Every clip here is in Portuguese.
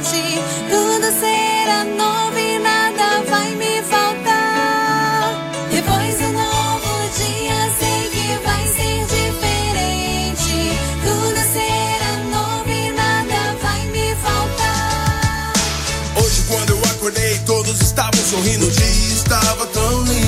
Tudo será novo e nada vai me faltar. Depois do novo dia, sei que vai ser diferente. Tudo será novo e nada vai me faltar. Hoje, quando eu acordei, todos estavam sorrindo. O dia estava tão lindo.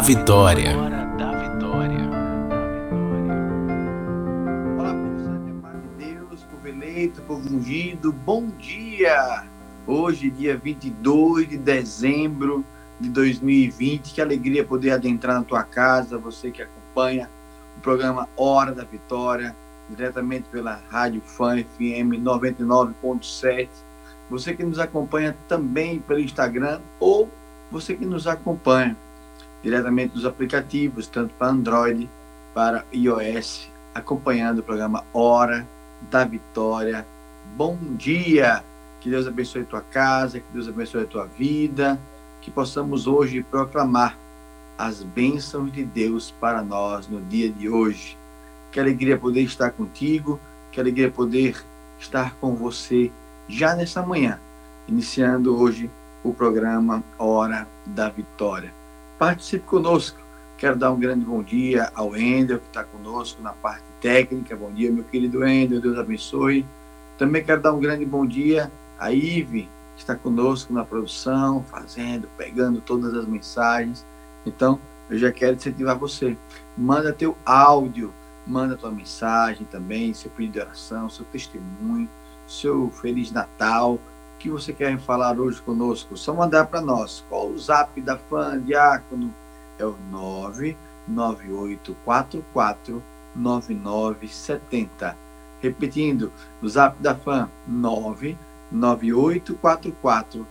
da Vitória. Olá, povo de Deus, povo eleito, povo ungido, bom dia! Hoje, dia 22 de dezembro de 2020, que alegria poder adentrar na tua casa, você que acompanha o programa Hora da Vitória, diretamente pela Rádio Fã FM 99.7, você que nos acompanha também pelo Instagram ou você que nos acompanha diretamente dos aplicativos, tanto para Android, para iOS, acompanhando o programa Hora da Vitória. Bom dia! Que Deus abençoe a tua casa, que Deus abençoe a tua vida, que possamos hoje proclamar as bênçãos de Deus para nós no dia de hoje. Que alegria poder estar contigo, que alegria poder estar com você já nessa manhã, iniciando hoje o programa Hora da Vitória. Participe conosco. Quero dar um grande bom dia ao Endel, que está conosco na parte técnica. Bom dia, meu querido Endel, Deus abençoe. Também quero dar um grande bom dia a Ive, está conosco na produção, fazendo, pegando todas as mensagens. Então, eu já quero incentivar você. Manda teu áudio, manda tua mensagem também, seu pedido de oração, seu testemunho, seu Feliz Natal, que você quer falar hoje conosco. Só mandar para nós. Qual o zap da fã, Diácono? É o 99844 9970. Repetindo, o zap da fã 99844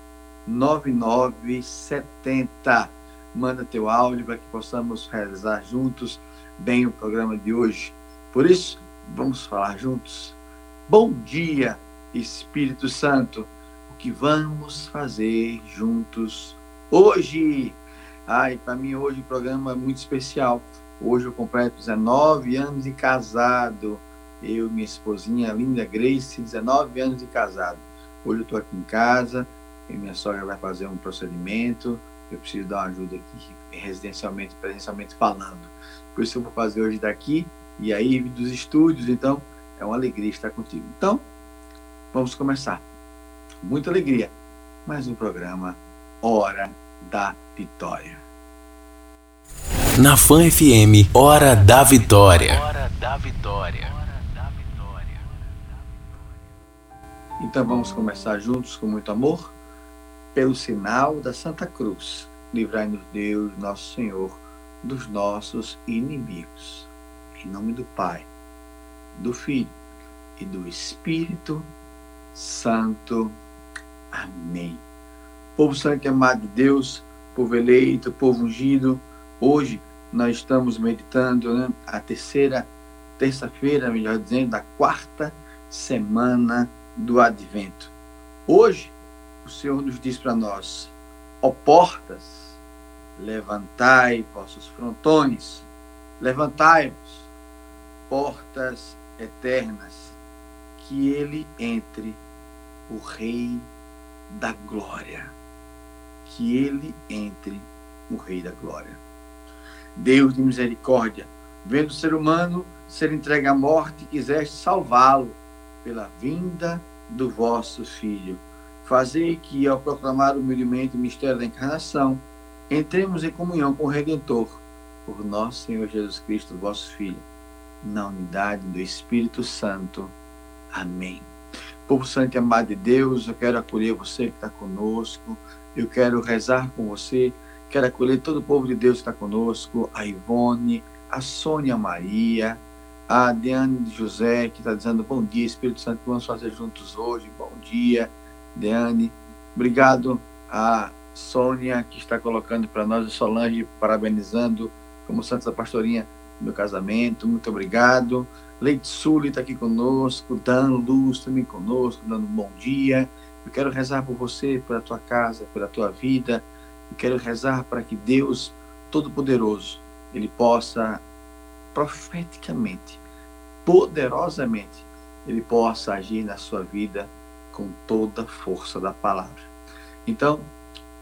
9970. Manda teu áudio para que possamos realizar juntos bem o programa de hoje. Por isso, vamos falar juntos. Bom dia, Espírito Santo. Que vamos fazer juntos hoje? Ai, para mim hoje o programa é muito especial. Hoje eu completo 19 anos de casado. Eu e minha esposinha, linda Grace, 19 anos de casado. Hoje eu estou aqui em casa, e minha sogra vai fazer um procedimento. Eu preciso dar uma ajuda aqui, residencialmente, presencialmente falando. Por isso eu vou fazer hoje daqui e aí dos estúdios. Então, é uma alegria estar contigo. Então, vamos começar. Muita alegria. Mais um programa Hora da Vitória. Na Fan FM, Hora da Vitória. Hora da Vitória. Então vamos começar juntos com muito amor, pelo sinal da Santa Cruz. Livrai-nos Deus, nosso Senhor, dos nossos inimigos. Em nome do Pai, do Filho e do Espírito Santo. Amém. Povo santo e amado de Deus, povo eleito, povo ungido, hoje nós estamos meditando né, a terceira terça-feira, melhor dizendo, da quarta semana do advento. Hoje, o Senhor nos diz para nós: ó portas, levantai vossos frontões, levantai-vos, portas eternas, que ele entre o Rei da Glória. Que ele entre o Rei da Glória. Deus de misericórdia, vendo o ser humano ser entregue à morte, quiseste salvá-lo pela vinda do vosso Filho. Fazei que, ao proclamar humildemente o mistério da encarnação, entremos em comunhão com o Redentor, por nosso Senhor Jesus Cristo, vosso Filho, na unidade do Espírito Santo. Amém. Povo santo e amado de Deus, eu quero acolher você que está conosco, eu quero rezar com você, quero acolher todo o povo de Deus que está conosco, a Ivone, a Sônia Maria, a Diane de José, que está dizendo bom dia, Espírito Santo, vamos fazer juntos hoje. Bom dia, Diane. Obrigado a Sônia, que está colocando para nós, a Solange, parabenizando como Santa Pastorinha no casamento. Muito obrigado. Leite Sully está aqui conosco, Dan Luz também conosco, dando um bom dia. Eu quero rezar por você, pela tua casa, pela tua vida. Eu quero rezar para que Deus Todo-Poderoso, Ele possa profeticamente, poderosamente, ele possa agir na sua vida com toda a força da palavra. Então,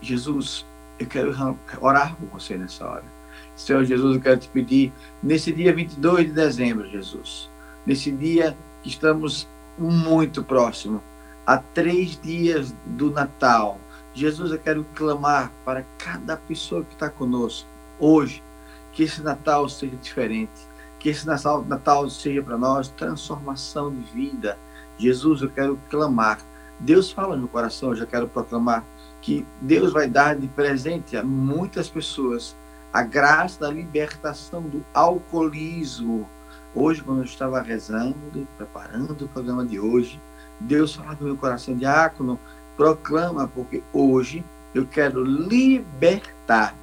Jesus, eu quero orar por você nessa hora. Senhor Jesus, eu quero te pedir, nesse dia 22 de dezembro, Jesus, nesse dia que estamos muito próximo, a três dias do Natal, Jesus, eu quero clamar para cada pessoa que está conosco hoje, que esse Natal seja diferente, que esse Natal, Natal seja para nós transformação de vida. Jesus, eu quero clamar. Deus fala no meu coração, eu já quero proclamar que Deus vai dar de presente a muitas pessoas a graça da libertação do alcoolismo. Hoje, quando eu estava rezando, preparando o programa de hoje, Deus fala no meu coração, diácono, proclama, porque hoje eu quero libertar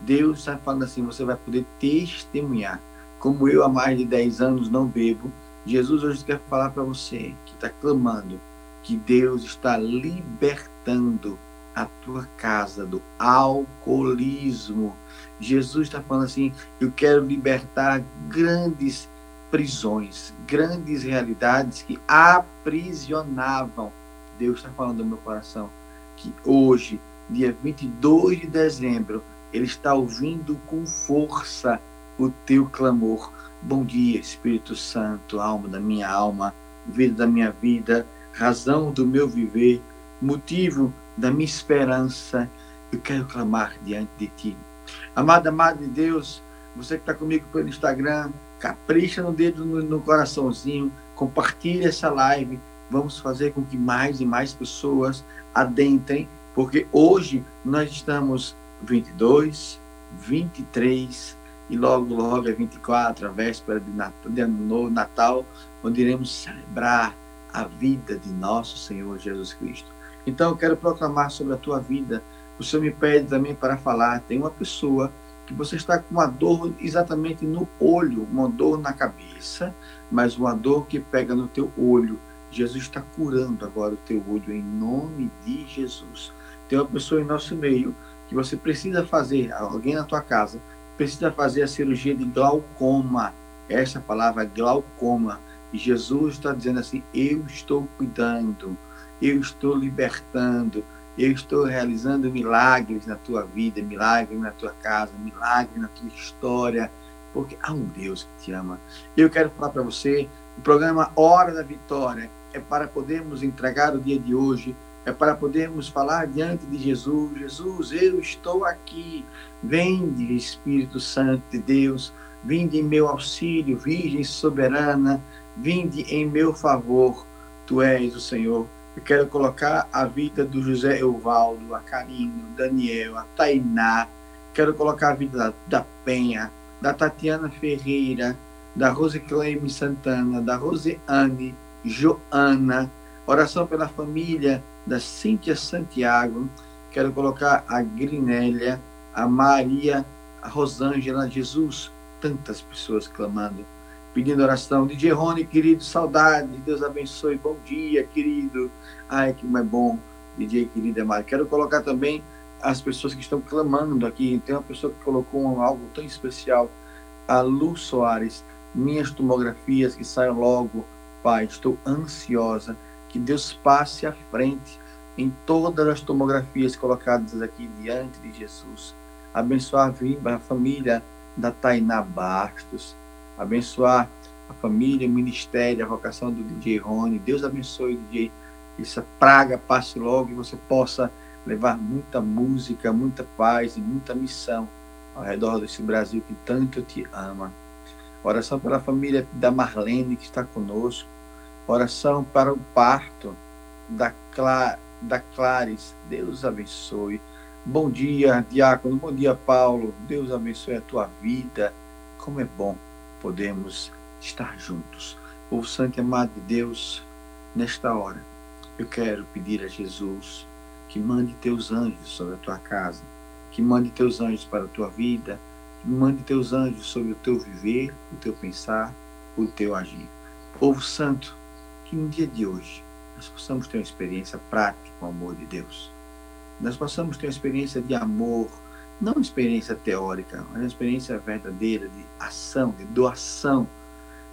Deus está falando assim: você vai poder testemunhar. Como eu há mais de 10 anos não bebo, Jesus hoje quer falar para você que está clamando que Deus está libertando a tua casa do alcoolismo. Jesus está falando assim: eu quero libertar grandes prisões, grandes realidades que aprisionavam. Deus está falando no meu coração que hoje, dia 22 de dezembro, ele está ouvindo com força o teu clamor. Bom dia, Espírito Santo, alma da minha alma, vida da minha vida, razão do meu viver. motivo da minha esperança. Eu quero clamar diante de ti. Amada, amada de Deus, você que está comigo pelo Instagram, capricha no dedo no, no coraçãozinho, compartilha essa live. Vamos fazer com que mais e mais pessoas adentrem, porque hoje nós estamos 22, 23 e logo, logo é 24, a véspera de Natal, de ano Natal, onde iremos celebrar a vida de nosso Senhor Jesus Cristo. Então eu quero proclamar sobre a tua vida. O Senhor me pede também para falar. Tem uma pessoa que você está com uma dor exatamente no olho, uma dor na cabeça, mas uma dor que pega no teu olho. Jesus está curando agora o teu olho em nome de Jesus. Tem uma pessoa em nosso meio que você precisa fazer, alguém na tua casa precisa fazer a cirurgia de glaucoma. Essa palavra glaucoma. E Jesus está dizendo assim: Eu estou cuidando, eu estou libertando, eu estou realizando milagres na tua vida, milagres na tua casa, milagres na tua história, porque há um Deus que te ama. Eu quero falar para você: o programa Hora da Vitória é para podermos entregar o dia de hoje, é para podermos falar diante de Jesus: Jesus, eu estou aqui. Vende, Espírito Santo de Deus, vinde em meu auxílio, Virgem soberana, vinde em meu favor. Tu és o Senhor eu quero colocar a vida do José Euvaldo, a Carino, Daniel, a Tainá. Quero colocar a vida da, da Penha, da Tatiana Ferreira, da Rose Cleime Santana, da Roseane, Joana. Oração pela família da Cíntia Santiago. Quero colocar a Grinélia, a Maria, a Rosângela, Jesus. Tantas pessoas clamando pedindo oração. DJ Rony, querido, saudade, Deus abençoe, bom dia, querido. Ai, que é bom, DJ querido amado. Quero colocar também as pessoas que estão clamando aqui. Tem uma pessoa que colocou algo tão especial, a Lu Soares. Minhas tomografias que saiam logo, Pai, estou ansiosa. Que Deus passe à frente em todas as tomografias colocadas aqui diante de Jesus. Abençoar a família da Tainá Bastos abençoar a família, o ministério, a vocação do DJ Rony. Deus abençoe, DJ. Essa praga passe logo e você possa levar muita música, muita paz e muita missão ao redor desse Brasil que tanto te ama. Oração pela família da Marlene que está conosco. Oração para o parto da, Cla da Clares. Deus abençoe. Bom dia, Diácono. Bom dia, Paulo. Deus abençoe a tua vida. Como é bom podemos estar juntos. Povo Santo e amado de Deus, nesta hora, eu quero pedir a Jesus que mande teus anjos sobre a tua casa, que mande teus anjos para a tua vida, que mande teus anjos sobre o teu viver, o teu pensar, o teu agir. Povo Santo, que no dia de hoje nós possamos ter uma experiência prática com o amor de Deus. Nós possamos ter uma experiência de amor não uma experiência teórica, mas uma experiência verdadeira de ação, de doação.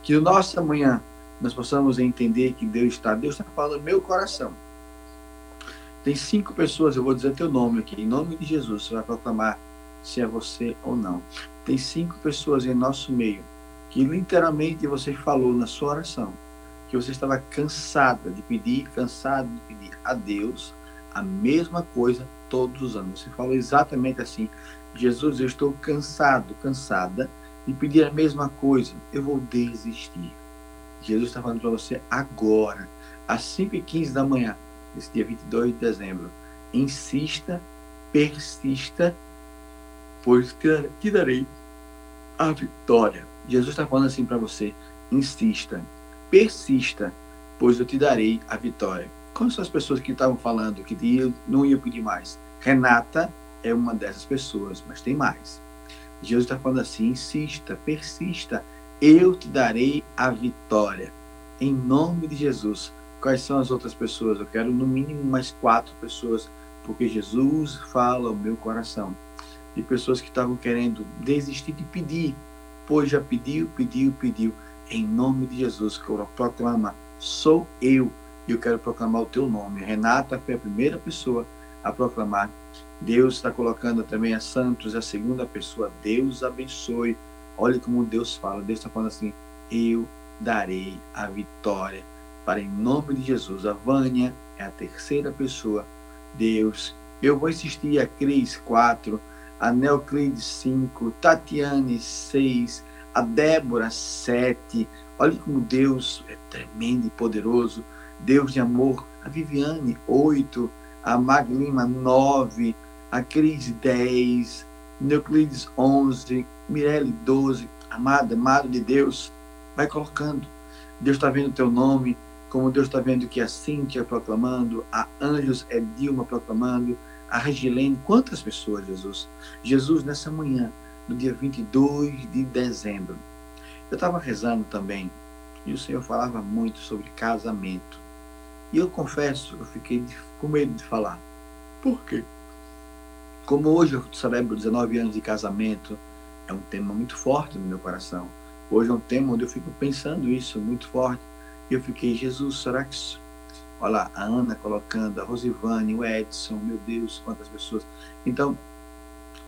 Que no nosso amanhã nós possamos entender que Deus está, Deus está falando no meu coração. Tem cinco pessoas, eu vou dizer teu nome aqui, em nome de Jesus, você vai proclamar se é você ou não. Tem cinco pessoas em nosso meio que literalmente você falou na sua oração que você estava cansada de pedir, cansado de pedir a Deus a mesma coisa todos os anos. Você falou exatamente assim: Jesus, eu estou cansado, cansada de pedir a mesma coisa, eu vou desistir. Jesus está falando para você agora, às 5h15 da manhã, esse dia 22 de dezembro. Insista, persista, pois te darei a vitória. Jesus está falando assim para você: insista, persista, pois eu te darei a vitória. Quais são as pessoas que estavam falando que não iam pedir mais? Renata é uma dessas pessoas, mas tem mais. Jesus está falando assim: insista, persista, eu te darei a vitória. Em nome de Jesus. Quais são as outras pessoas? Eu quero no mínimo mais quatro pessoas, porque Jesus fala ao meu coração. De pessoas que estavam querendo desistir de pedir, pois já pediu, pediu, pediu. Em nome de Jesus, proclama: sou eu e eu quero proclamar o teu nome. Renata foi a primeira pessoa a proclamar. Deus está colocando também a Santos, a segunda pessoa. Deus abençoe. Olha como Deus fala. Deus está falando assim: Eu darei a vitória. Para em nome de Jesus, a Vânia, é a terceira pessoa. Deus. Eu vou insistir a Cris 4, a Neoclides 5, Tatiane 6, a Débora 7. Olha como Deus é tremendo e poderoso. Deus de amor. A Viviane 8, a Maglima 9, a Cris 10, Neuclides 11, Mirelle 12. Amada, amado de Deus, vai colocando. Deus está vendo o teu nome, como Deus está vendo que a Cíntia proclamando, a Anjos é Dilma proclamando, a Regilene, quantas pessoas, Jesus? Jesus, nessa manhã, no dia 22 de dezembro, eu estava rezando também, e o Senhor falava muito sobre casamento. E eu confesso, eu fiquei com medo de falar. Por quê? Como hoje eu celebro 19 anos de casamento, é um tema muito forte no meu coração. Hoje é um tema onde eu fico pensando isso muito forte. E eu fiquei, Jesus, será que. Olha lá, a Ana colocando, a Rosivane, o Edson, meu Deus, quantas pessoas. Então,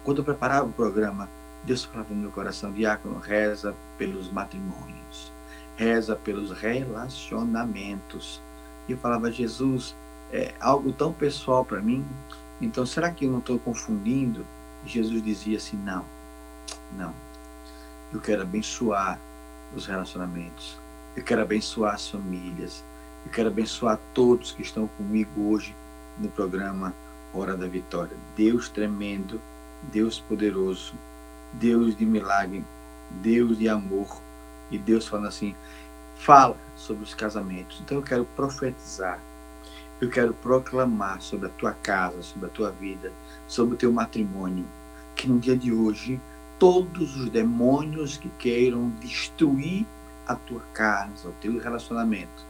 quando eu preparava o programa, Deus falava no meu coração, diácono, reza pelos matrimônios, reza pelos relacionamentos. E eu falava, Jesus, é algo tão pessoal para mim, então será que eu não estou confundindo? E Jesus dizia assim, não, não. Eu quero abençoar os relacionamentos. Eu quero abençoar as famílias. Eu quero abençoar todos que estão comigo hoje no programa Hora da Vitória. Deus tremendo, Deus poderoso, Deus de milagre, Deus de amor. E Deus falando assim: fala sobre os casamentos. Então eu quero profetizar. Eu quero proclamar sobre a tua casa, sobre a tua vida, sobre o teu matrimônio, que no dia de hoje todos os demônios que queiram destruir a tua casa, o teu relacionamento,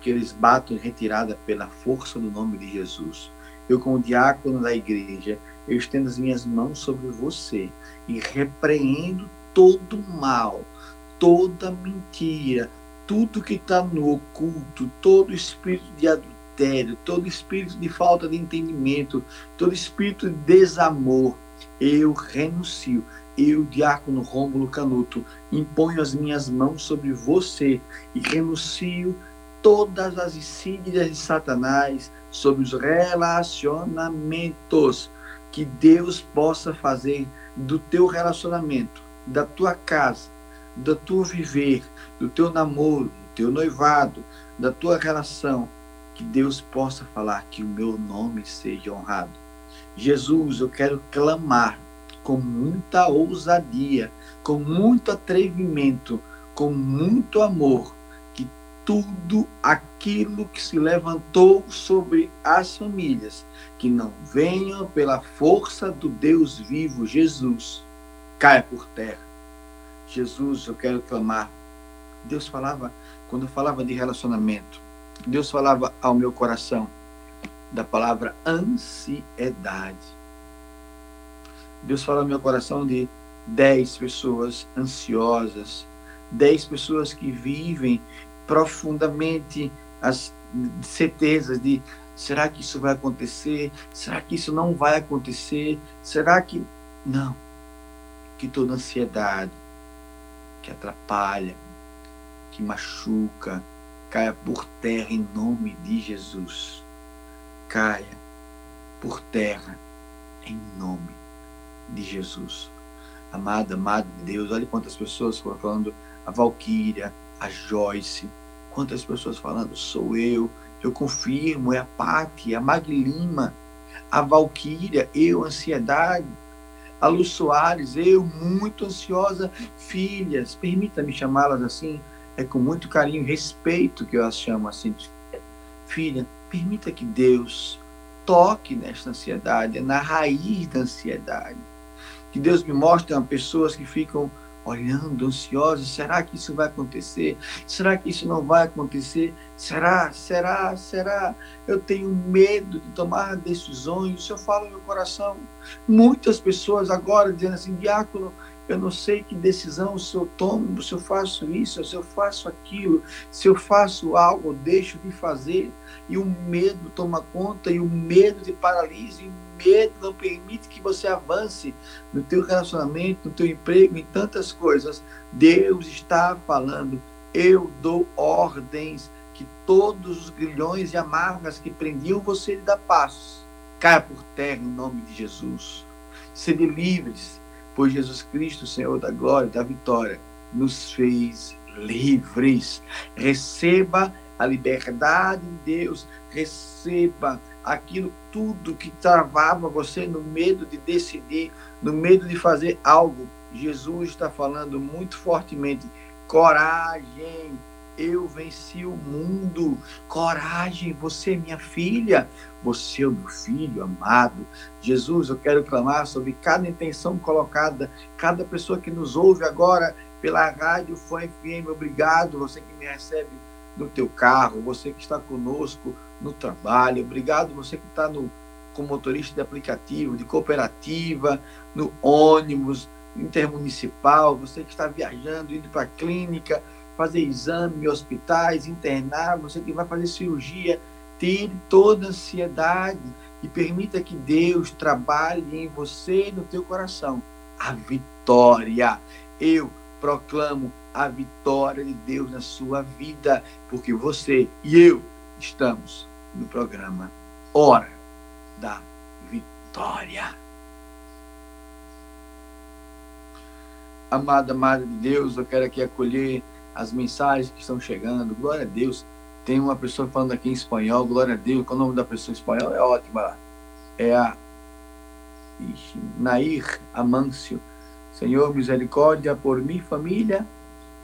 que eles batam em retirada pela força do nome de Jesus. Eu, como diácono da igreja, eu estendo as minhas mãos sobre você e repreendo todo mal, toda mentira, tudo que está no oculto, todo espírito de adultério, todo espírito de falta de entendimento, todo espírito de desamor, eu renuncio. Eu, diácono Rômulo Canuto, imponho as minhas mãos sobre você e renuncio todas as insídias de Satanás sobre os relacionamentos. Que Deus possa fazer do teu relacionamento, da tua casa, do teu viver, do teu namoro, do teu noivado, da tua relação, que Deus possa falar que o meu nome seja honrado. Jesus, eu quero clamar com muita ousadia, com muito atrevimento, com muito amor, que tudo aquilo que se levantou sobre as famílias, que não venham pela força do Deus vivo, Jesus, caia por terra. Jesus, eu quero clamar. Deus falava, quando falava de relacionamento, Deus falava ao meu coração da palavra ansiedade. Deus fala no meu coração de dez pessoas ansiosas, dez pessoas que vivem profundamente as certezas de será que isso vai acontecer? Será que isso não vai acontecer? Será que não? Que toda ansiedade que atrapalha, que machuca, caia por terra em nome de Jesus. Caia por terra em nome de Jesus. Amada, amado de Deus, olha quantas pessoas foram falando, a Valquíria, a Joyce, quantas pessoas falando, sou eu, eu confirmo, é a Pati, a Maglima, a Valquíria, eu, ansiedade, a Lu Soares, eu, muito ansiosa, filhas, permita-me chamá-las assim, é com muito carinho e respeito que eu as chamo assim, filha, permita que Deus toque nesta ansiedade, na raiz da ansiedade. Que Deus me mostre pessoas que ficam olhando, ansiosas. Será que isso vai acontecer? Será que isso não vai acontecer? Será? Será? Será? Eu tenho medo de tomar decisões. Isso eu falo no meu coração. Muitas pessoas agora dizendo assim, diácono, eu não sei que decisão se eu tomo, se eu faço isso, se eu faço aquilo, se eu faço algo, deixo de fazer. E o medo toma conta, e o medo te paralisa, e o medo não permite que você avance no teu relacionamento, no teu emprego, em tantas coisas. Deus está falando, eu dou ordens que todos os grilhões e amarras que prendiam você de dar passos caia por terra em nome de Jesus. Sede livres, pois Jesus Cristo, Senhor da glória, da vitória, nos fez livres. Receba a liberdade de Deus, receba aquilo tudo que travava você no medo de decidir, no medo de fazer algo. Jesus está falando muito fortemente: coragem, eu venci o mundo. Coragem, você é minha filha, você é o meu filho amado. Jesus, eu quero clamar sobre cada intenção colocada, cada pessoa que nos ouve agora pela rádio Fã FM. Obrigado, você que me recebe no teu carro, você que está conosco no trabalho. Obrigado, você que está no como motorista de aplicativo, de cooperativa, no ônibus intermunicipal, você que está viajando, indo para a clínica, fazer exame em hospitais, internar, você que vai fazer cirurgia, tire toda a ansiedade e permita que Deus trabalhe em você e no teu coração a vitória. Eu proclamo a vitória de Deus na sua vida, porque você e eu estamos no programa Hora da Vitória. Amada, amada de Deus, eu quero aqui acolher as mensagens que estão chegando. Glória a Deus. Tem uma pessoa falando aqui em espanhol. Glória a Deus. Qual o nome da pessoa em espanhol? É ótima. É a Nair Amâncio. Senhor, misericórdia por minha família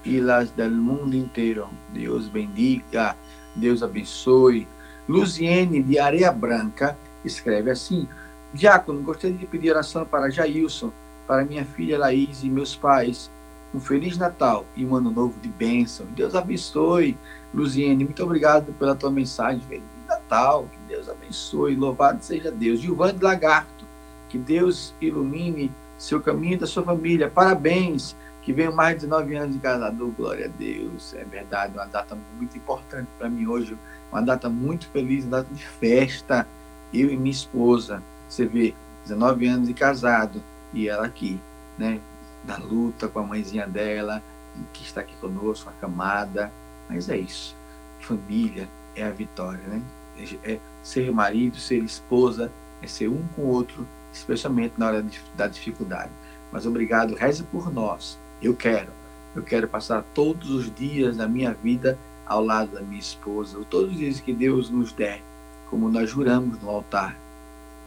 e las del mundo inteiro. Deus bendiga. Deus abençoe. Luziene de Areia Branca escreve assim: Diácono, gostaria de pedir oração para Jailson, para minha filha Laís e meus pais um Feliz Natal e um Ano Novo de bênção. Deus abençoe, Luziene. Muito obrigado pela tua mensagem. Feliz Natal, que Deus abençoe. Louvado seja Deus. Gilvane Lagarto, que Deus ilumine seu caminho da sua família. Parabéns, que venham mais de nove anos de casado. Glória a Deus. É verdade, uma data muito importante para mim hoje. Uma data muito feliz, uma data de festa. Eu e minha esposa. Você vê, 19 anos de casado e ela aqui, né? Da luta com a mãezinha dela, que está aqui conosco, acamada. Mas é isso. Família é a vitória, né? É ser marido, ser esposa, é ser um com o outro, especialmente na hora da dificuldade. Mas obrigado, reze por nós. Eu quero. Eu quero passar todos os dias da minha vida ao lado da minha esposa, todos os dias que Deus nos der, como nós juramos no altar.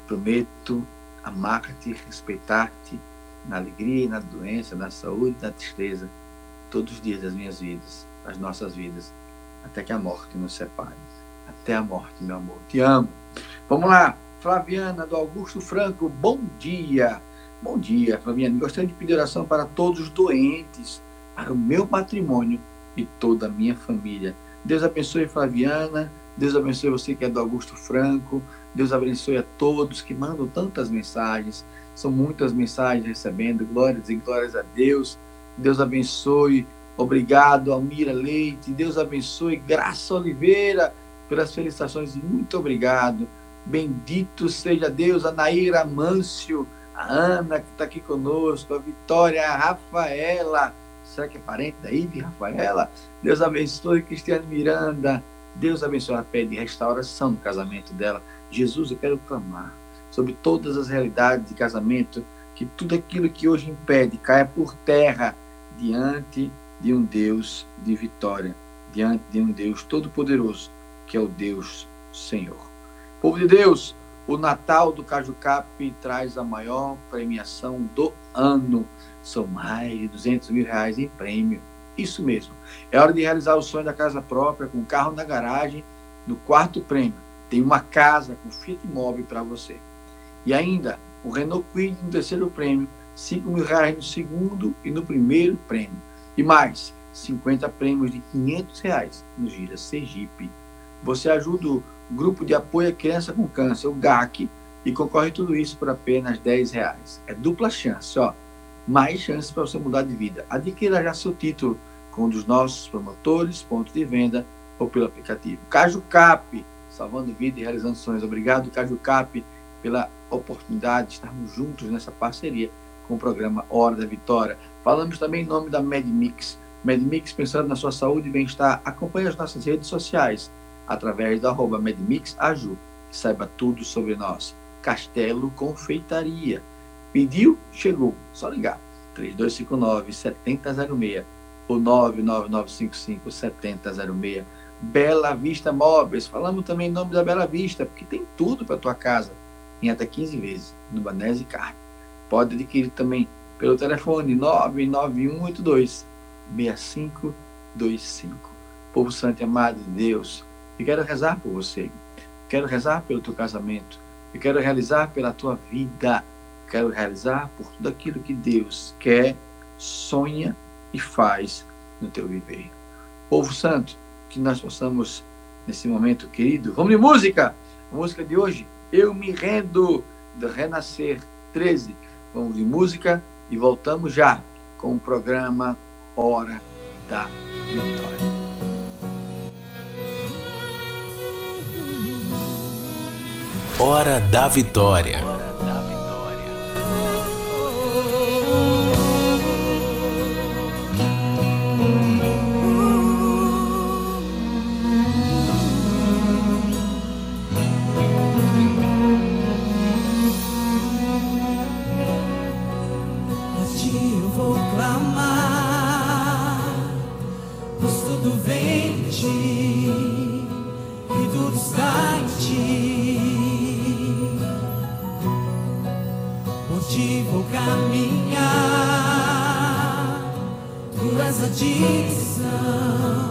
Prometo amar-te, respeitar-te na alegria na doença, na saúde na tristeza, todos os dias das minhas vidas, das nossas vidas, até que a morte nos separe. Até a morte, meu amor. Te amo. Vamos lá. Flaviana, do Augusto Franco, bom dia. Bom dia, Flaviana. Gostaria de pedir oração para todos os doentes, para o meu patrimônio e toda a minha família. Deus abençoe Flaviana, Deus abençoe você que é do Augusto Franco, Deus abençoe a todos que mandam tantas mensagens. São muitas mensagens recebendo, glórias e glórias a Deus. Deus abençoe. Obrigado, Almira Leite. Deus abençoe. Graça Oliveira, pelas felicitações. Muito obrigado. Bendito seja Deus. A Naira Mâncio, a Ana, que está aqui conosco, a Vitória, a Rafaela. Será que é parente daí de Rafaela? Deus abençoe Cristiane Miranda. Deus abençoe a pé de restauração no casamento dela. Jesus, eu quero clamar sobre todas as realidades de casamento, que tudo aquilo que hoje impede caia por terra diante de um Deus de vitória, diante de um Deus todo-poderoso, que é o Deus Senhor. Povo de Deus, o Natal do Cajucap traz a maior premiação do ano. São mais de 200 mil reais em prêmio. Isso mesmo. É hora de realizar o sonho da casa própria, com carro na garagem. No quarto prêmio, tem uma casa com Fiat Mobi para você. E ainda, o Renault Kwid no terceiro prêmio, 5 mil reais no segundo e no primeiro prêmio. E mais, 50 prêmios de 500 reais no Gira Sergipe. Você ajuda o Grupo de Apoio à Criança com Câncer, o GAC, e concorre tudo isso por apenas 10 reais. É dupla chance, ó. Mais chances para você mudar de vida. Adquira já seu título com um dos nossos promotores, pontos de venda ou pelo aplicativo. Caju Cap, salvando vida e realizando sonhos. Obrigado, Caju Cap, pela oportunidade de estarmos juntos nessa parceria com o programa Hora da Vitória. Falamos também em nome da MedMix, MedMix pensando na sua saúde e bem-estar. Acompanhe as nossas redes sociais através do arroba MedMixAju. Saiba tudo sobre nós. Castelo Confeitaria. Pediu? Chegou. Só ligar. 3259-7006 ou 99955-7006. Bela Vista Móveis. Falamos também em nome da Bela Vista, porque tem tudo para tua casa em até 15 vezes no Banese Carne. Pode adquirir também pelo telefone 99182 6525. Povo Santo e amado de Deus, eu quero rezar por você. Quero rezar pelo teu casamento. Eu quero realizar pela tua vida. Quero realizar por tudo aquilo que Deus quer, sonha e faz no teu viver. Povo Santo, que nós possamos, nesse momento querido, vamos de música! A música de hoje, Eu Me Rendo, do Renascer 13. Vamos de música e voltamos já com o programa Hora da Vitória. Hora da Vitória. clamar, pois tudo vem de ti e tudo está em ti. Por ti vou caminhar, tu és a direção.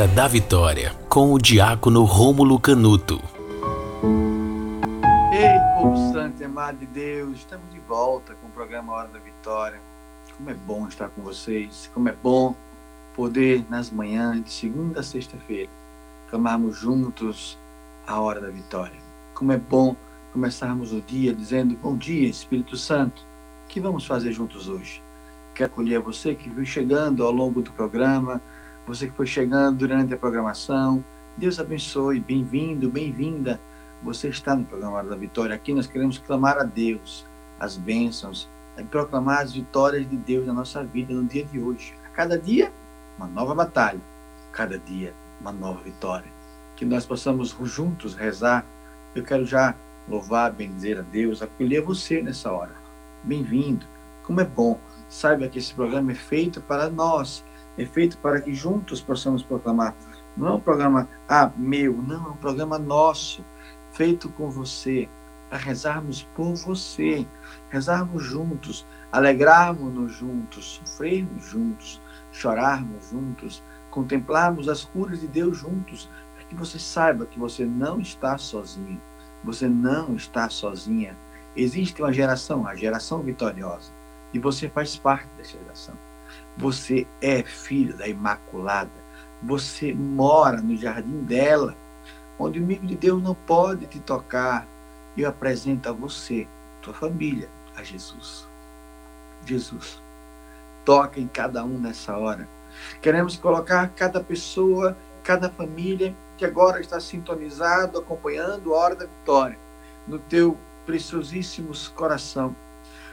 Hora da Vitória, com o diácono Rômulo Canuto. Ei, povo santo amado de Deus, estamos de volta com o programa Hora da Vitória. Como é bom estar com vocês, como é bom poder, nas manhãs de segunda a sexta-feira, clamarmos juntos a Hora da Vitória. Como é bom começarmos o dia dizendo: Bom dia, Espírito Santo, o que vamos fazer juntos hoje? Quero acolher você que veio chegando ao longo do programa, você que foi chegando durante a programação. Deus abençoe, bem-vindo, bem-vinda. Você está no programa da Vitória. Aqui nós queremos clamar a Deus as bênçãos e proclamar as vitórias de Deus na nossa vida no dia de hoje. A cada dia, uma nova batalha. Cada dia, uma nova vitória. Que nós possamos juntos rezar. Eu quero já louvar, bendizer a Deus, acolher você nessa hora. Bem-vindo. Como é bom. Saiba que esse programa é feito para nós, é feito para que juntos possamos proclamar. Não é um programa, ah, meu, não, é um programa nosso, feito com você, para rezarmos por você, rezarmos juntos, alegrarmos-nos juntos, sofrermos juntos, chorarmos juntos, contemplarmos as curas de Deus juntos, para que você saiba que você não está sozinho, você não está sozinha. Existe uma geração, a geração vitoriosa, e você faz parte dessa geração. Você é filho da Imaculada. Você mora no jardim dela, onde o amigo de Deus não pode te tocar. Eu apresento a você, tua família, a Jesus. Jesus, toca em cada um nessa hora. Queremos colocar cada pessoa, cada família que agora está sintonizado, acompanhando a hora da vitória, no teu preciosíssimo coração.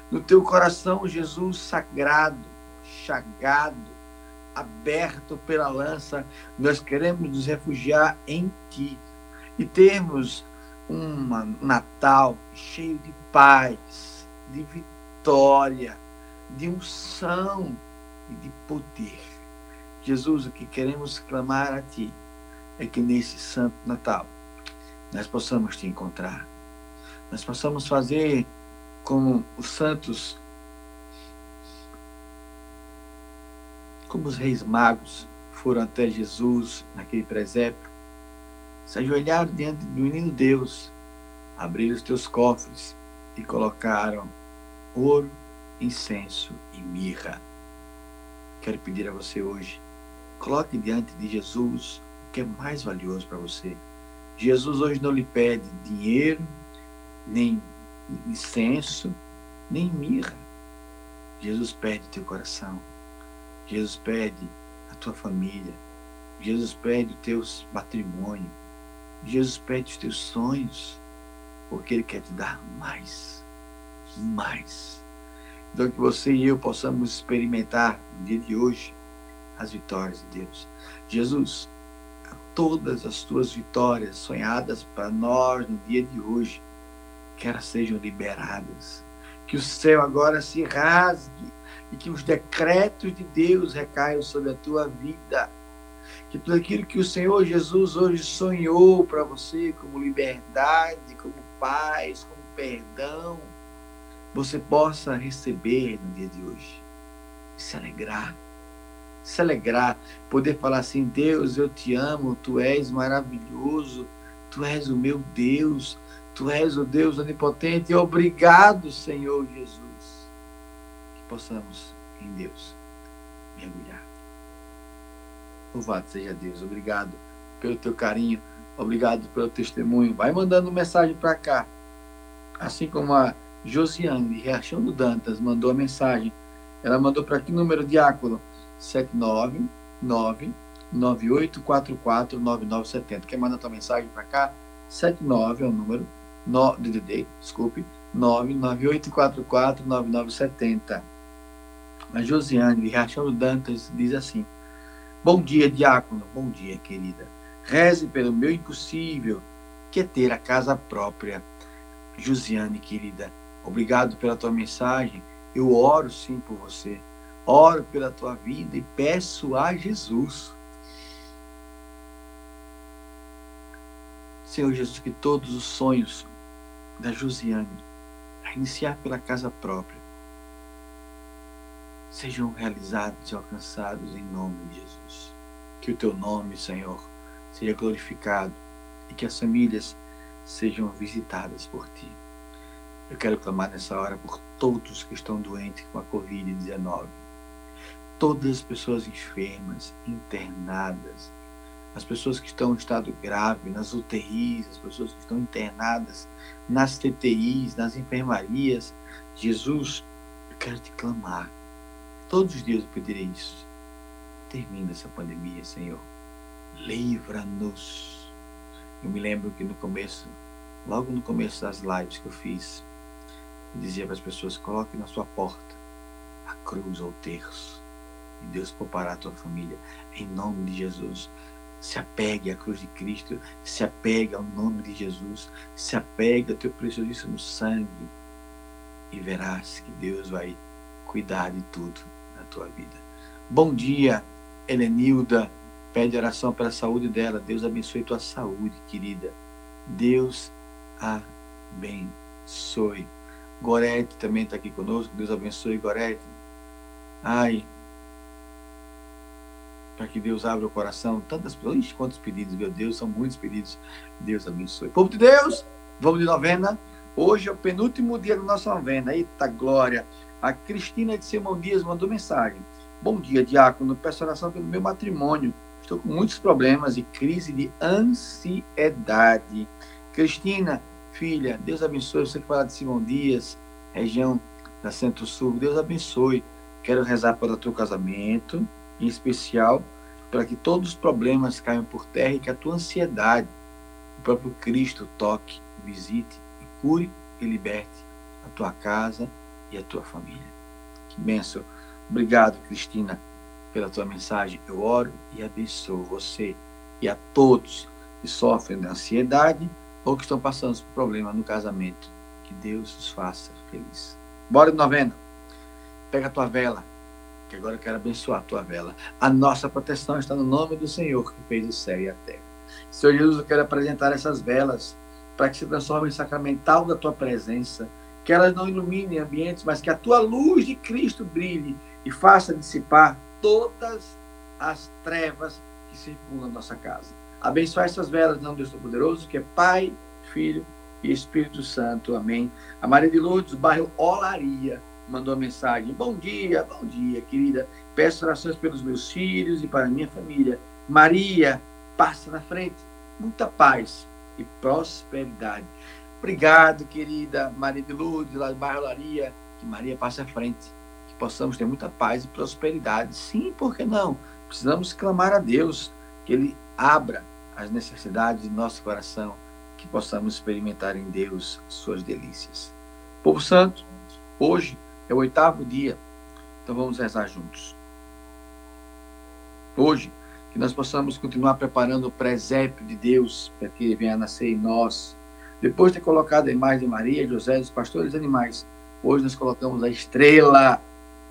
No teu coração, Jesus sagrado, chagado, aberto pela lança, nós queremos nos refugiar em Ti e termos um Natal cheio de paz, de vitória, de unção e de poder. Jesus, o que queremos clamar a Ti é que nesse Santo Natal nós possamos Te encontrar, nós possamos fazer como os santos como os reis magos foram até Jesus naquele presépio, se ajoelharam diante do menino Deus, abriram os teus cofres e colocaram ouro, incenso e mirra. Quero pedir a você hoje, coloque diante de Jesus o que é mais valioso para você. Jesus hoje não lhe pede dinheiro, nem incenso, nem mirra. Jesus pede teu coração. Jesus pede a tua família. Jesus pede o teu patrimônio. Jesus pede os teus sonhos, porque Ele quer te dar mais, mais. Então, que você e eu possamos experimentar no dia de hoje as vitórias de Deus. Jesus, todas as tuas vitórias sonhadas para nós no dia de hoje, que elas sejam liberadas. Que o céu agora se rasgue e que os decretos de Deus recaiam sobre a tua vida. Que tudo aquilo que o Senhor Jesus hoje sonhou para você, como liberdade, como paz, como perdão, você possa receber no dia de hoje. Se alegrar. Se alegrar. Poder falar assim: Deus, eu te amo, tu és maravilhoso, tu és o meu Deus, tu és o Deus onipotente. Obrigado, Senhor Jesus possamos, em Deus, mergulhar. Louvado seja Deus. Obrigado pelo teu carinho. Obrigado pelo testemunho. Vai mandando mensagem para cá. Assim como a Josiane, de Riachão do Dantas, mandou a mensagem. Ela mandou para aqui número diácono 799 9844 9970. Quer mandar tua mensagem para cá? 79 é o número no, DDD, desculpe, 99844 9970. A Josiane de Riachão Dantas diz assim: Bom dia, diácono. Bom dia, querida. Reze pelo meu impossível, que é ter a casa própria. Josiane, querida, obrigado pela tua mensagem. Eu oro sim por você. Oro pela tua vida e peço a Jesus. Senhor Jesus, que todos os sonhos da Josiane, a iniciar pela casa própria, sejam realizados e alcançados em nome de Jesus. que o teu nome, Senhor, seja glorificado e que as famílias sejam visitadas por ti. Eu quero clamar nessa hora por todos que estão doentes com a Covid-19. Todas as pessoas enfermas, internadas, as pessoas que estão em estado grave, nas UTIs, as pessoas que estão internadas nas TTIs, nas enfermarias. Jesus, eu quero te clamar. Todos os dias eu isso. Termina essa pandemia, Senhor. Livra-nos. Eu me lembro que no começo, logo no começo das lives que eu fiz, eu dizia para as pessoas: coloque na sua porta a cruz ou o terço. E Deus poupará a tua família. Em nome de Jesus. Se apegue à cruz de Cristo, se apegue ao nome de Jesus, se apegue ao teu preciosíssimo sangue e verás que Deus vai cuidar de tudo tua vida. Bom dia, Helenilda. Pede oração pela saúde dela. Deus abençoe tua saúde, querida. Deus abençoe. Gorete também está aqui conosco. Deus abençoe, Gorete. Ai, para que Deus abra o coração. Tantas pessoas, quantos pedidos, meu Deus, são muitos pedidos. Deus abençoe. Povo de Deus, vamos de novena. Hoje é o penúltimo dia da nossa novena. Eita glória! A Cristina de Simão Dias mandou mensagem. Bom dia, diácono. Peço oração pelo meu matrimônio. Estou com muitos problemas e crise de ansiedade. Cristina, filha, Deus abençoe. Você que fala de Simão Dias, região da Centro-Sul, Deus abençoe. Quero rezar pelo teu casamento, em especial para que todos os problemas caiam por terra e que a tua ansiedade, o próprio Cristo toque, visite e cure e liberte a tua casa e a tua família. Que benção. Obrigado, Cristina, pela tua mensagem. Eu oro e abençoo você e a todos que sofrem de ansiedade ou que estão passando por problema no casamento. Que Deus os faça feliz. Bora de novena. Pega a tua vela que agora eu quero abençoar a tua vela. A nossa proteção está no nome do Senhor que fez o céu e a terra. Senhor Jesus, eu quero apresentar essas velas para que se transformem em sacramental da tua presença, que elas não iluminem ambientes, mas que a tua luz de Cristo brilhe e faça dissipar todas as trevas que circulam na nossa casa. Abençoar essas velas, não Deus Todo-Poderoso, que é Pai, Filho e Espírito Santo. Amém. A Maria de Lourdes, bairro Olaria mandou uma mensagem. Bom dia, bom dia, querida. Peço orações pelos meus filhos e para minha família. Maria, passa na frente. Muita paz e prosperidade. Obrigado, querida Maria de Lourdes, lá de Bairro Laria. Que Maria passe à frente. Que possamos ter muita paz e prosperidade. Sim, por que não? Precisamos clamar a Deus que Ele abra as necessidades de nosso coração, que possamos experimentar em Deus suas delícias. Povo Santo, hoje é o oitavo dia. Então vamos rezar juntos. Hoje, que nós possamos continuar preparando o presépio de Deus para que ele venha a nascer em nós. Depois de ter colocado a imagem de Maria, José, dos pastores e animais, hoje nós colocamos a estrela.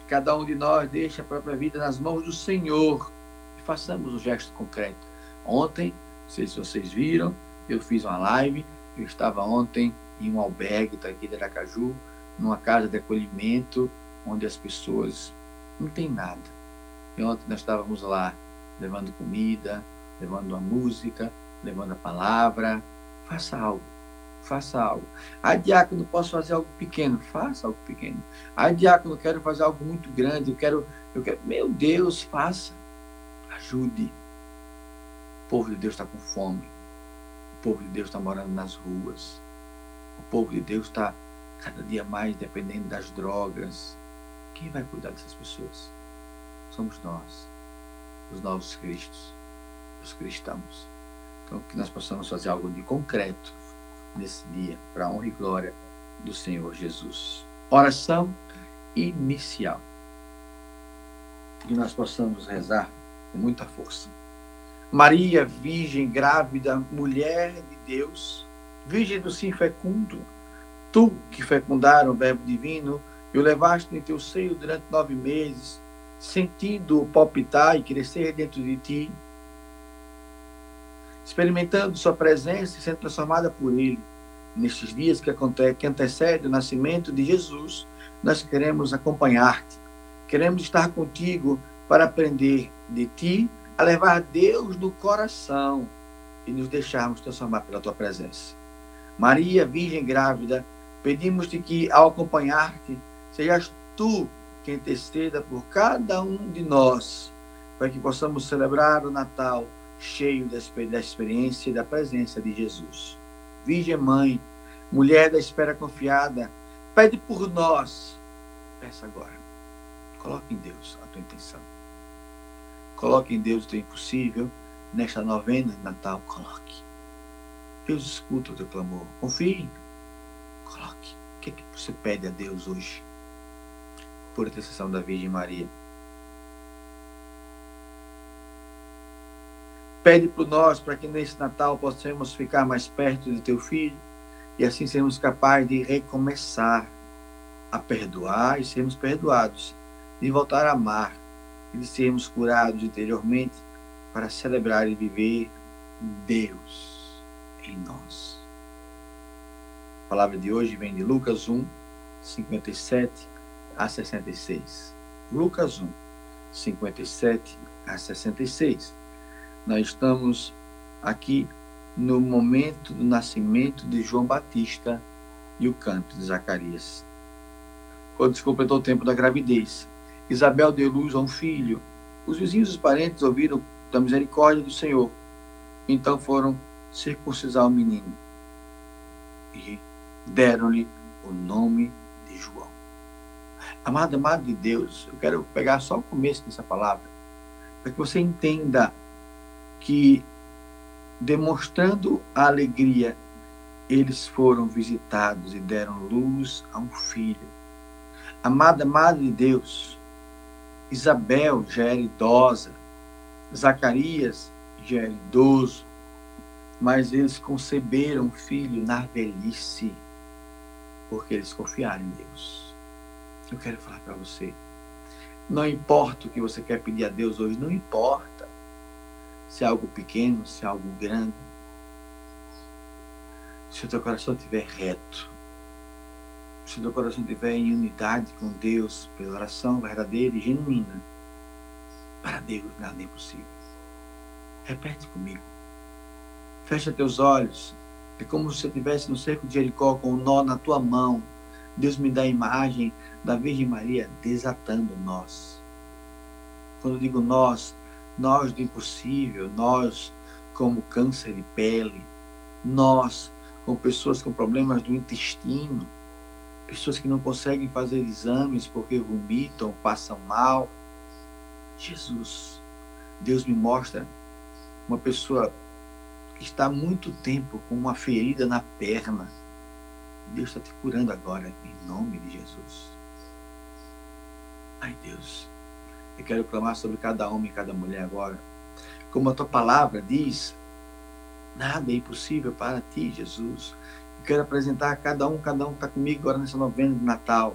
Cada um de nós deixa a própria vida nas mãos do Senhor e façamos um gesto concreto. Ontem, não sei se vocês viram, eu fiz uma live. Eu estava ontem em um albergue daqui de Aracaju, numa casa de acolhimento onde as pessoas não têm nada. E ontem nós estávamos lá levando comida, levando a música, levando a palavra. Faça algo. Faça algo. Ah, diácono, posso fazer algo pequeno? Faça algo pequeno. Ah, diácono, quero fazer algo muito grande. Eu quero, eu quero. Meu Deus, faça. Ajude. O povo de Deus está com fome. O povo de Deus está morando nas ruas. O povo de Deus está cada dia mais dependendo das drogas. Quem vai cuidar dessas pessoas? Somos nós, os novos cristos, os cristãos. Então, que nós possamos fazer algo de concreto nesse dia, para a honra e glória do Senhor Jesus. Oração inicial. Que nós possamos rezar com muita força. Maria, Virgem, grávida, mulher de Deus, Virgem do sim fecundo, Tu que fecundaram o Verbo Divino e o levaste em teu seio durante nove meses, sentindo-o palpitar e crescer dentro de ti, experimentando sua presença e sendo transformada por ele. Nestes dias que, acontece, que antecede o nascimento de Jesus, nós queremos acompanhar-te. Queremos estar contigo para aprender de ti a levar Deus no coração e nos deixarmos transformar pela tua presença. Maria, Virgem grávida, pedimos-te que, ao acompanhar-te, sejas tu quem interceda por cada um de nós, para que possamos celebrar o Natal cheio da experiência e da presença de Jesus. Virgem Mãe, mulher da espera confiada, pede por nós. Peça agora. Coloque em Deus a tua intenção. Coloque em Deus o teu impossível. Nesta novena de Natal, coloque. Deus escuta o teu clamor. Confie. Coloque. O que, é que você pede a Deus hoje? Por intercessão da Virgem Maria. Pede por nós para que nesse Natal possamos ficar mais perto de teu filho e assim sermos capazes de recomeçar a perdoar e sermos perdoados, de voltar a amar e de sermos curados interiormente para celebrar e viver Deus em nós. A palavra de hoje vem de Lucas 1, 57 a 66. Lucas 1, 57 a 66 nós estamos aqui no momento do nascimento de João Batista e o canto de Zacarias. Quando se completou o tempo da gravidez, Isabel deu luz a um filho. Os vizinhos e os parentes ouviram da misericórdia do Senhor. Então foram circuncisar o menino e deram-lhe o nome de João. Amado, amado de Deus, eu quero pegar só o começo dessa palavra, para que você entenda que, demonstrando a alegria, eles foram visitados e deram luz a um filho. Amada Madre de Deus, Isabel já era idosa, Zacarias já era idoso, mas eles conceberam um filho na velhice, porque eles confiaram em Deus. Eu quero falar para você, não importa o que você quer pedir a Deus hoje, não importa se é algo pequeno, se é algo grande. Se o teu coração estiver reto, se o teu coração estiver em unidade com Deus, pela oração verdadeira e genuína, para Deus nada é impossível. Repete comigo. Fecha teus olhos. É como se você estivesse no cerco de Jericó com um nó na tua mão. Deus me dá a imagem da Virgem Maria desatando nós. Quando eu digo nós, nós do impossível, nós como câncer de pele, nós com pessoas com problemas do intestino, pessoas que não conseguem fazer exames porque vomitam, passam mal. Jesus, Deus me mostra uma pessoa que está há muito tempo com uma ferida na perna. Deus está te curando agora, em nome de Jesus. Ai, Deus, eu quero clamar sobre cada homem e cada mulher agora. Como a tua palavra diz, nada é impossível para ti, Jesus. Eu quero apresentar a cada um, cada um que está comigo agora nessa novena de Natal.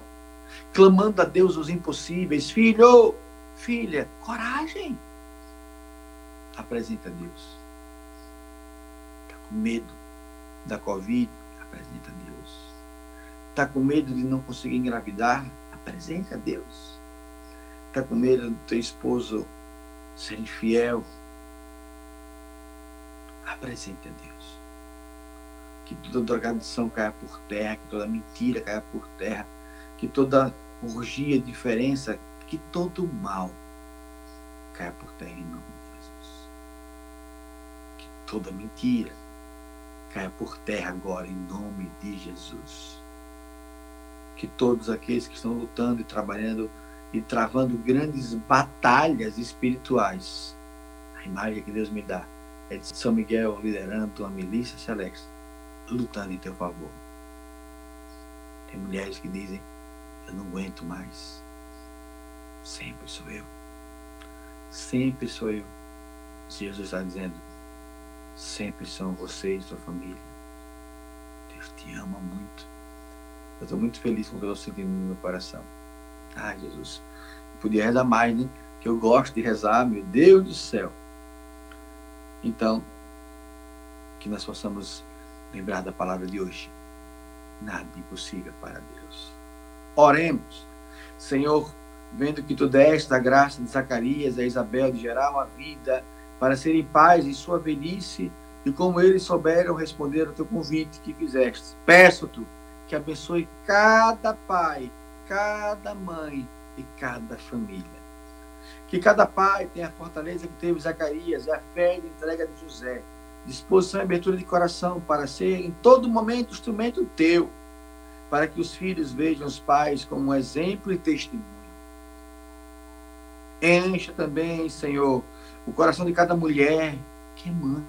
Clamando a Deus os impossíveis. Filho, filha, coragem. Apresenta a Deus. Está com medo da Covid? Apresenta a Deus. Está com medo de não conseguir engravidar? Apresenta a Deus está com medo do teu esposo ser infiel, apresente a Deus. Que toda drogadição caia por terra, que toda mentira caia por terra, que toda orgia, diferença, que todo mal caia por terra em nome de Jesus. Que toda mentira caia por terra agora em nome de Jesus. Que todos aqueles que estão lutando e trabalhando e travando grandes batalhas espirituais. A imagem que Deus me dá é de São Miguel liderando uma milícia celeste, lutando em teu favor. Tem mulheres que dizem: Eu não aguento mais. Sempre sou eu. Sempre sou eu. Jesus está dizendo: Sempre são vocês, sua família. Deus te ama muito. Eu estou muito feliz com o que eu estou sentindo no meu coração. Ai, Jesus, podia rezar mais, né? Que eu gosto de rezar, meu Deus do céu. Então, que nós possamos lembrar da palavra de hoje. Nada impossível para Deus. Oremos. Senhor, vendo que tu deste a graça de Zacarias, a Isabel, de geral a vida, para serem pais em sua velhice, e como eles souberam responder ao teu convite que fizeste. Peço-te que abençoe cada pai, cada mãe e cada família. Que cada pai tenha a fortaleza que teve Zacarias a fé e a entrega de José, disposição e abertura de coração para ser em todo momento instrumento teu, para que os filhos vejam os pais como um exemplo e testemunho. Encha também, Senhor, o coração de cada mulher que é mãe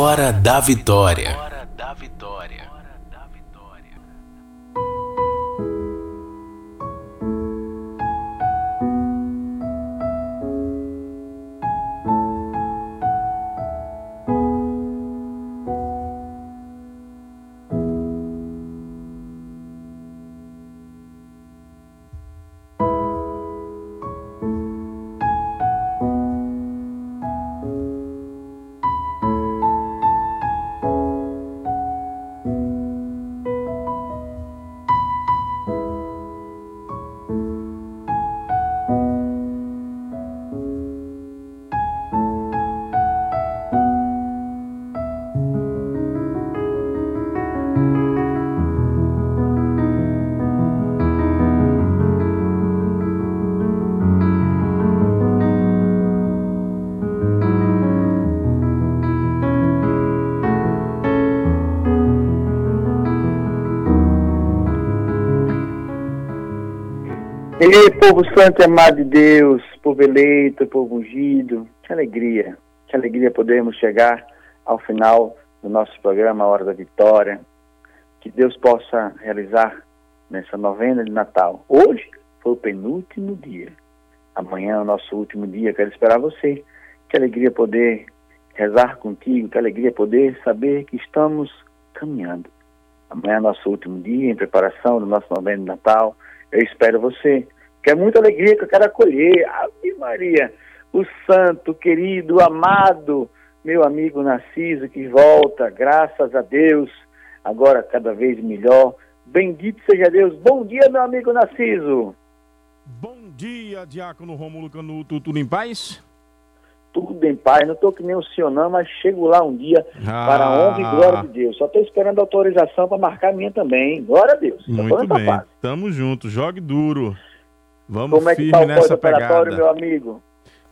Hora da Vitória. Ei, povo santo e amado de Deus, povo eleito, povo ungido, que alegria, que alegria podermos chegar ao final do nosso programa Hora da Vitória. Que Deus possa realizar nessa novena de Natal. Hoje foi o penúltimo dia. Amanhã é o nosso último dia. Quero esperar você. Que alegria poder rezar contigo, que alegria poder saber que estamos caminhando. Amanhã é nosso último dia em preparação do nosso novena de Natal. Eu espero você. Que é muita alegria que eu quero acolher. Ave Maria. o santo, querido, amado, meu amigo Narciso, que volta, graças a Deus, agora cada vez melhor. Bendito seja Deus. Bom dia, meu amigo Narciso. Bom dia, Diácono Rômulo Canuto, tudo em paz? Tudo em paz, não estou que nem o senhor não, mas chego lá um dia ah. para a honra e glória de Deus. Só estou esperando a autorização para marcar a minha também. Glória a Deus. Muito bem, tamo junto, jogue duro. Vamos Como é que tá o nessa pegada. meu amigo?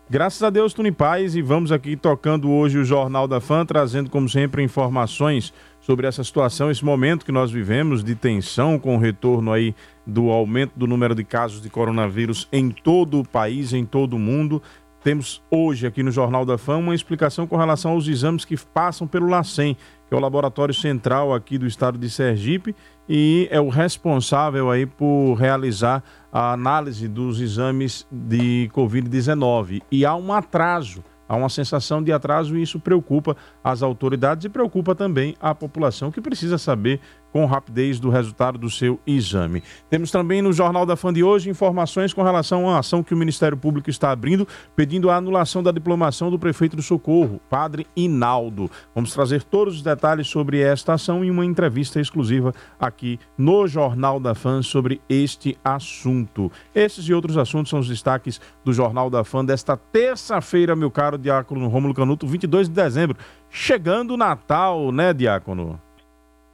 Graças a Deus, tudo em paz e vamos aqui tocando hoje o Jornal da Fã, trazendo como sempre informações sobre essa situação, esse momento que nós vivemos de tensão com o retorno aí do aumento do número de casos de coronavírus em todo o país, em todo o mundo. Temos hoje aqui no Jornal da Fã uma explicação com relação aos exames que passam pelo LACEN, que é o laboratório central aqui do estado de Sergipe e é o responsável aí por realizar a análise dos exames de Covid-19. E há um atraso, há uma sensação de atraso e isso preocupa as autoridades e preocupa também a população que precisa saber com rapidez do resultado do seu exame. Temos também no Jornal da Fã de hoje informações com relação à ação que o Ministério Público está abrindo, pedindo a anulação da diplomação do prefeito do Socorro, Padre Inaldo. Vamos trazer todos os detalhes sobre esta ação em uma entrevista exclusiva aqui no Jornal da Fã sobre este assunto. Esses e outros assuntos são os destaques do Jornal da Fã desta terça-feira, meu caro Diácono Rômulo Canuto, 22 de dezembro. Chegando o Natal, né, Diácono?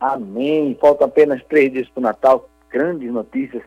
Amém. Faltam apenas três dias para o Natal. Grandes notícias.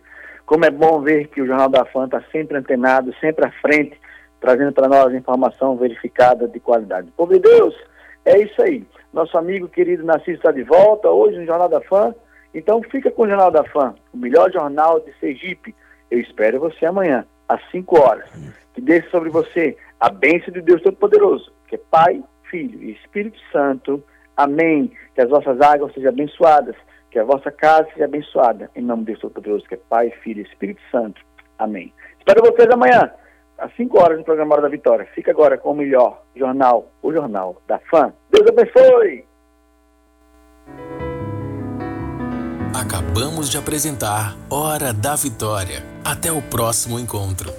Como é bom ver que o Jornal da Fã está sempre antenado, sempre à frente, trazendo para nós informação verificada de qualidade. Povo de Deus, é isso aí. Nosso amigo querido Narciso está de volta hoje no Jornal da Fã. Então fica com o Jornal da Fã, o melhor jornal de Sergipe. Eu espero você amanhã, às 5 horas. Que desça sobre você a bênção de Deus Todo-Poderoso, que é Pai, Filho e Espírito Santo. Amém. Que as vossas águas sejam abençoadas, que a vossa casa seja abençoada. Em nome de Deus Todo-Poderoso, que é Pai, Filho e Espírito Santo. Amém. Espero vocês amanhã, às 5 horas, no programa Hora da Vitória. Fica agora com o melhor jornal, o Jornal da Fã. Deus abençoe! Acabamos de apresentar Hora da Vitória. Até o próximo encontro.